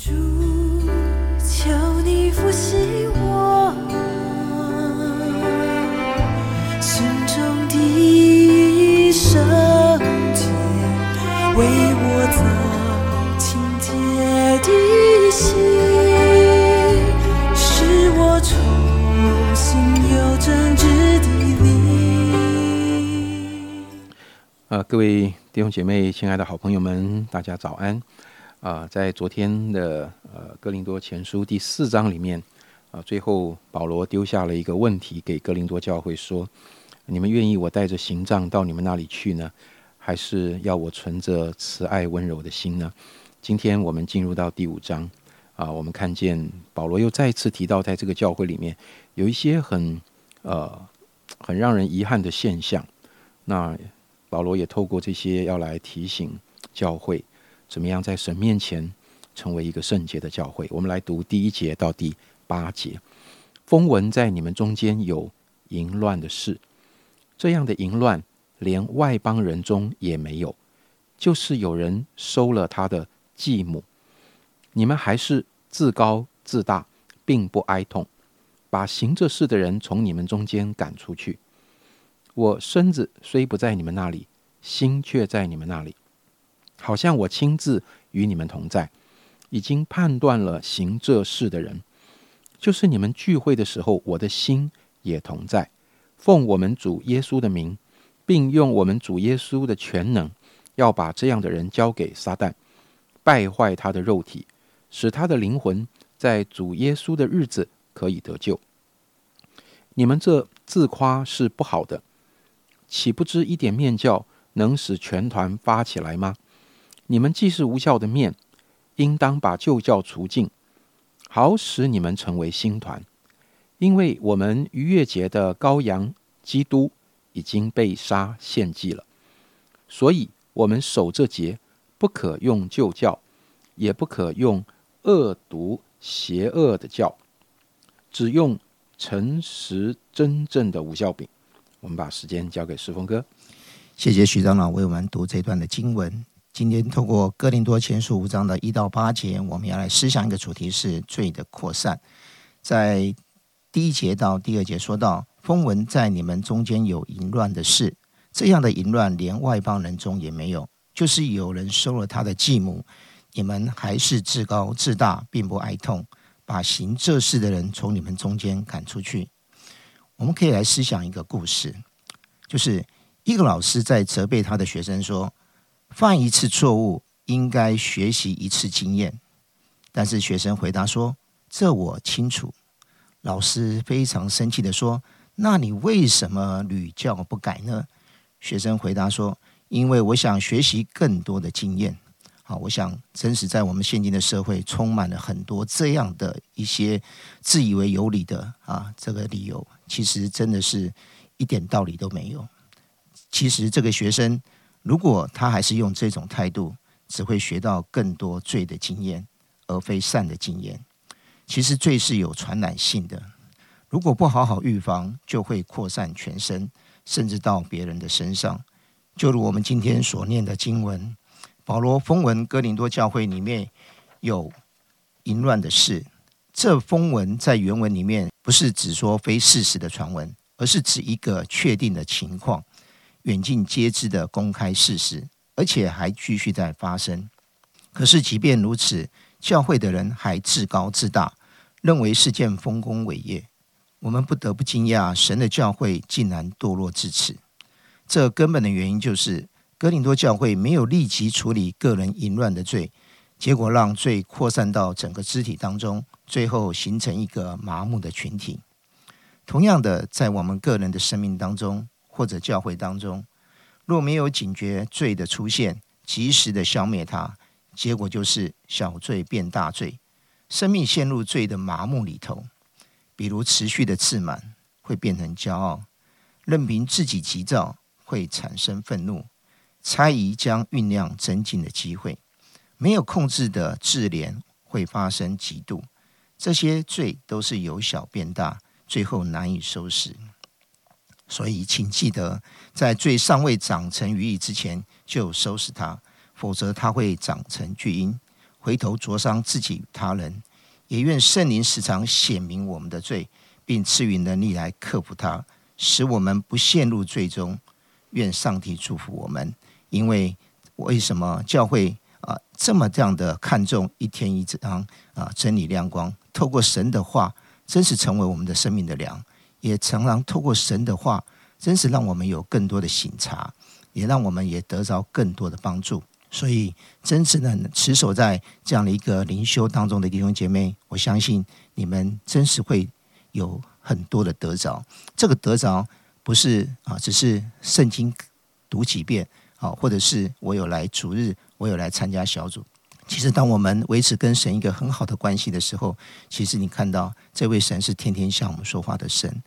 主，求你复习我心中的圣洁，为我造清洁的心，使我重新有正直的灵。呃，各位弟兄姐妹、亲爱的好朋友们，大家早安。啊、在昨天的呃哥林多前书第四章里面，啊、最后保罗丢下了一个问题给哥林多教会说：你们愿意我带着行杖到你们那里去呢，还是要我存着慈爱温柔的心呢？今天我们进入到第五章，啊、我们看见保罗又再一次提到，在这个教会里面有一些很呃很让人遗憾的现象。那保罗也透过这些要来提醒教会，怎么样在神面前成为一个圣洁的教会。我们来读第一节到第八节。风闻在你们中间有淫乱的事，这样的淫乱连外邦人中也没有，就是有人收了他的继母。你们还是自高自大，并不哀痛，把行这事的人从你们中间赶出去。我身子虽不在你们那里，心却在你们那里，好像我亲自与你们同在，已经判断了行这事的人，就是你们聚会的时候，我的心也同在，奉我们主耶稣的名，并用我们主耶稣的全能，要把这样的人交给撒旦，败坏他的肉体，使他的灵魂在主耶稣的日子可以得救。你们这自夸是不好的。岂不知一点面教能使全团发起来吗？你们既是无效的面，应当把旧教除尽，好使你们成为新团。因为我们逾越节的羔羊基督已经被杀献祭了，所以我们守这节，不可用旧教，也不可用恶毒邪恶的教，只用诚实真正的无效饼。我们把时间交给石峰哥。谢谢徐长老为我们读这段的经文。今天透过哥林多前书五章的一到八节，我们要来思想一个主题是罪的扩散。在第一节到第二节说到，风闻在你们中间有淫乱的事，这样的淫乱连外邦人中也没有，就是有人收了他的继母，你们还是自高自大，并不哀痛，把行这事的人从你们中间赶出去。我们可以来思想一个故事，就是一个老师在责备他的学生说：“犯一次错误应该学习一次经验。”但是学生回答说：“这我清楚。”老师非常生气的说：“那你为什么屡教不改呢？”学生回答说：“因为我想学习更多的经验。”好，我想真实在我们现今的社会，充满了很多这样的一些自以为有理的啊，这个理由其实真的是一点道理都没有。其实这个学生，如果他还是用这种态度，只会学到更多罪的经验，而非善的经验。其实罪是有传染性的，如果不好好预防，就会扩散全身，甚至到别人的身上。就如我们今天所念的经文。保罗风闻哥林多教会里面有淫乱的事，这风闻在原文里面不是指说非事实的传闻，而是指一个确定的情况，远近皆知的公开事实，而且还继续在发生。可是即便如此，教会的人还自高自大，认为是件丰功伟业。我们不得不惊讶，神的教会竟然堕落至此。这根本的原因就是。哥林多教会没有立即处理个人淫乱的罪，结果让罪扩散到整个肢体当中，最后形成一个麻木的群体。同样的，在我们个人的生命当中，或者教会当中，若没有警觉罪的出现，及时的消灭它，结果就是小罪变大罪，生命陷入罪的麻木里头。比如持续的自满会变成骄傲，任凭自己急躁会产生愤怒。猜疑将酝酿增进的机会，没有控制的自怜会发生嫉妒，这些罪都是由小变大，最后难以收拾。所以，请记得，在罪尚未长成于义之前就收拾它，否则它会长成巨婴，回头灼伤自己与他人。也愿圣灵时常显明我们的罪，并赐予能力来克服它，使我们不陷入罪中。愿上帝祝福我们，因为为什么教会啊这么这样的看重一天一章啊真理亮光？透过神的话，真是成为我们的生命的粮，也常常透过神的话，真是让我们有更多的醒察，也让我们也得着更多的帮助。所以，真实的持守在这样的一个灵修当中的弟兄姐妹，我相信你们真是会有很多的得着。这个得着不是啊，只是圣经读几遍啊，或者是我有来主日，我有来参加小组。其实，当我们维持跟神一个很好的关系的时候，其实你看到这位神是天天向我们说话的神。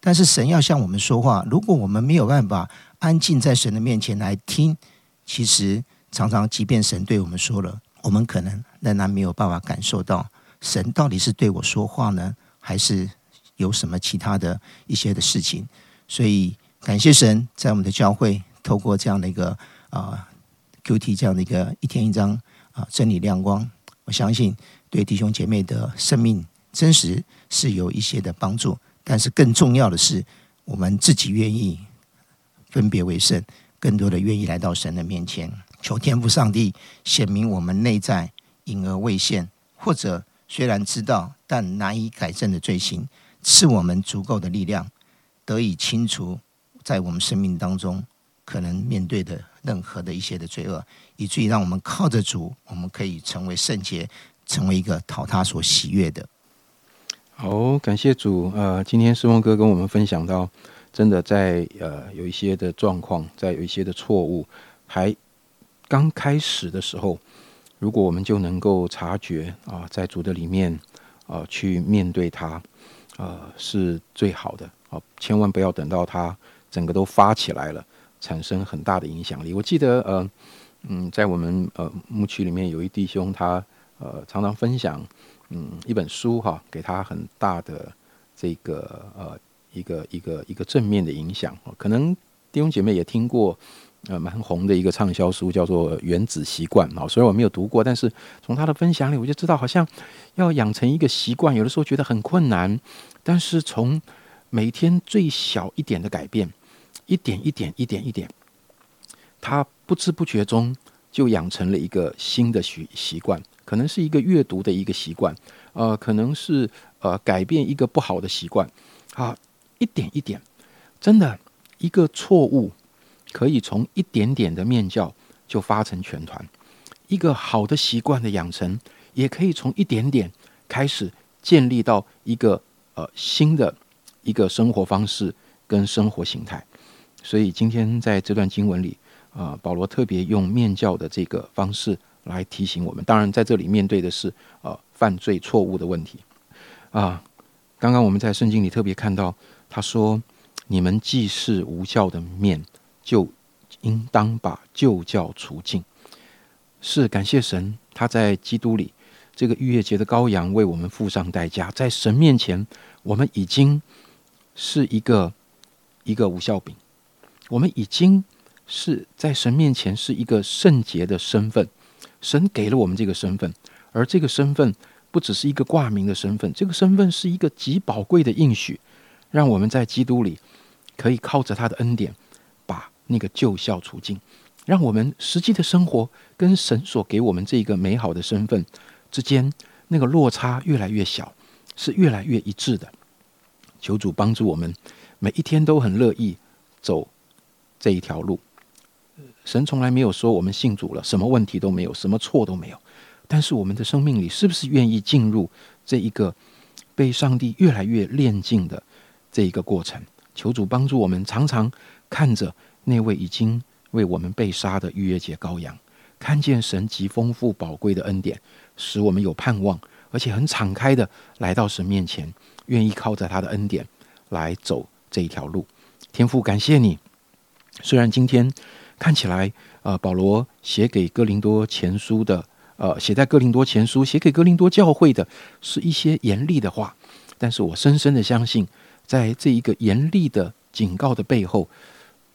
但是，神要向我们说话，如果我们没有办法安静在神的面前来听，其实。常常，即便神对我们说了，我们可能仍然没有办法感受到神到底是对我说话呢，还是有什么其他的一些的事情。所以，感谢神在我们的教会透过这样的一个啊 Q T 这样的一个一天一章啊真理亮光，我相信对弟兄姐妹的生命真实是有一些的帮助。但是更重要的是，我们自己愿意分别为圣，更多的愿意来到神的面前。求天父上帝显明我们内在隐而未现，或者虽然知道但难以改正的罪行，赐我们足够的力量，得以清除在我们生命当中可能面对的任何的一些的罪恶，以至于让我们靠着主，我们可以成为圣洁，成为一个讨他所喜悦的。好，感谢主。呃，今天师峰哥跟我们分享到，真的在呃有一些的状况，在有一些的错误，还。刚开始的时候，如果我们就能够察觉啊，在主的里面啊，去面对它，呃，是最好的啊。千万不要等到它整个都发起来了，产生很大的影响力。我记得呃，嗯，在我们呃牧区里面有一弟兄，他呃常常分享嗯一本书哈，给他很大的这个呃一个一个一个正面的影响。可能弟兄姐妹也听过。呃，蛮红的一个畅销书叫做《原子习惯》啊，虽然我没有读过，但是从他的分享里，我就知道好像要养成一个习惯，有的时候觉得很困难，但是从每天最小一点的改变，一点一点、一点一点，他不知不觉中就养成了一个新的习习惯，可能是一个阅读的一个习惯，呃，可能是呃改变一个不好的习惯，啊，一点一点，真的一个错误。可以从一点点的面教就发成全团，一个好的习惯的养成，也可以从一点点开始建立到一个呃新的一个生活方式跟生活形态。所以今天在这段经文里，啊，保罗特别用面教的这个方式来提醒我们。当然，在这里面对的是呃犯罪错误的问题啊。刚刚我们在圣经里特别看到，他说：“你们既是无教的面。”就应当把旧教除尽。是感谢神，他在基督里这个逾越节的羔羊为我们付上代价，在神面前，我们已经是一个一个无效饼，我们已经是在神面前是一个圣洁的身份。神给了我们这个身份，而这个身份不只是一个挂名的身份，这个身份是一个极宝贵的应许，让我们在基督里可以靠着他的恩典。把那个救孝处境，让我们实际的生活跟神所给我们这个美好的身份之间那个落差越来越小，是越来越一致的。求主帮助我们，每一天都很乐意走这一条路。神从来没有说我们信主了，什么问题都没有，什么错都没有。但是我们的生命里是不是愿意进入这一个被上帝越来越炼净的这一个过程？求主帮助我们，常常看着。那位已经为我们被杀的逾越节羔羊，看见神极丰富宝贵的恩典，使我们有盼望，而且很敞开的来到神面前，愿意靠着他的恩典来走这一条路。天父，感谢你。虽然今天看起来，呃，保罗写给哥林多前书的，呃，写在哥林多前书写给哥林多教会的是一些严厉的话，但是我深深的相信，在这一个严厉的警告的背后。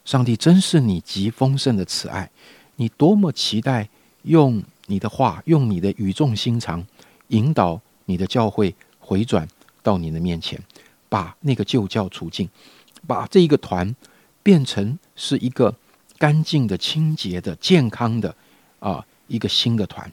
上帝真是你极丰盛的慈爱，你多么期待用你的话，用你的语重心长，引导你的教会回转到你的面前，把那个旧教除尽，把这一个团变成是一个干净的、清洁的、健康的啊一个新的团。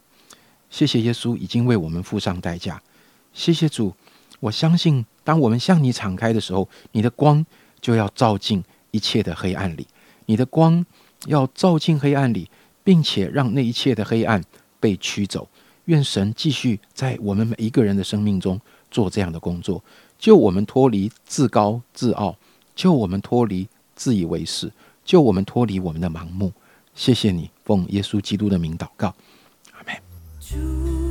谢谢耶稣已经为我们付上代价。谢谢主，我相信当我们向你敞开的时候，你的光就要照进一切的黑暗里，你的光要照进黑暗里，并且让那一切的黑暗。被驱走，愿神继续在我们每一个人的生命中做这样的工作，救我们脱离自高自傲，救我们脱离自以为是，救我们脱离我们的盲目。谢谢你，奉耶稣基督的名祷告，阿门。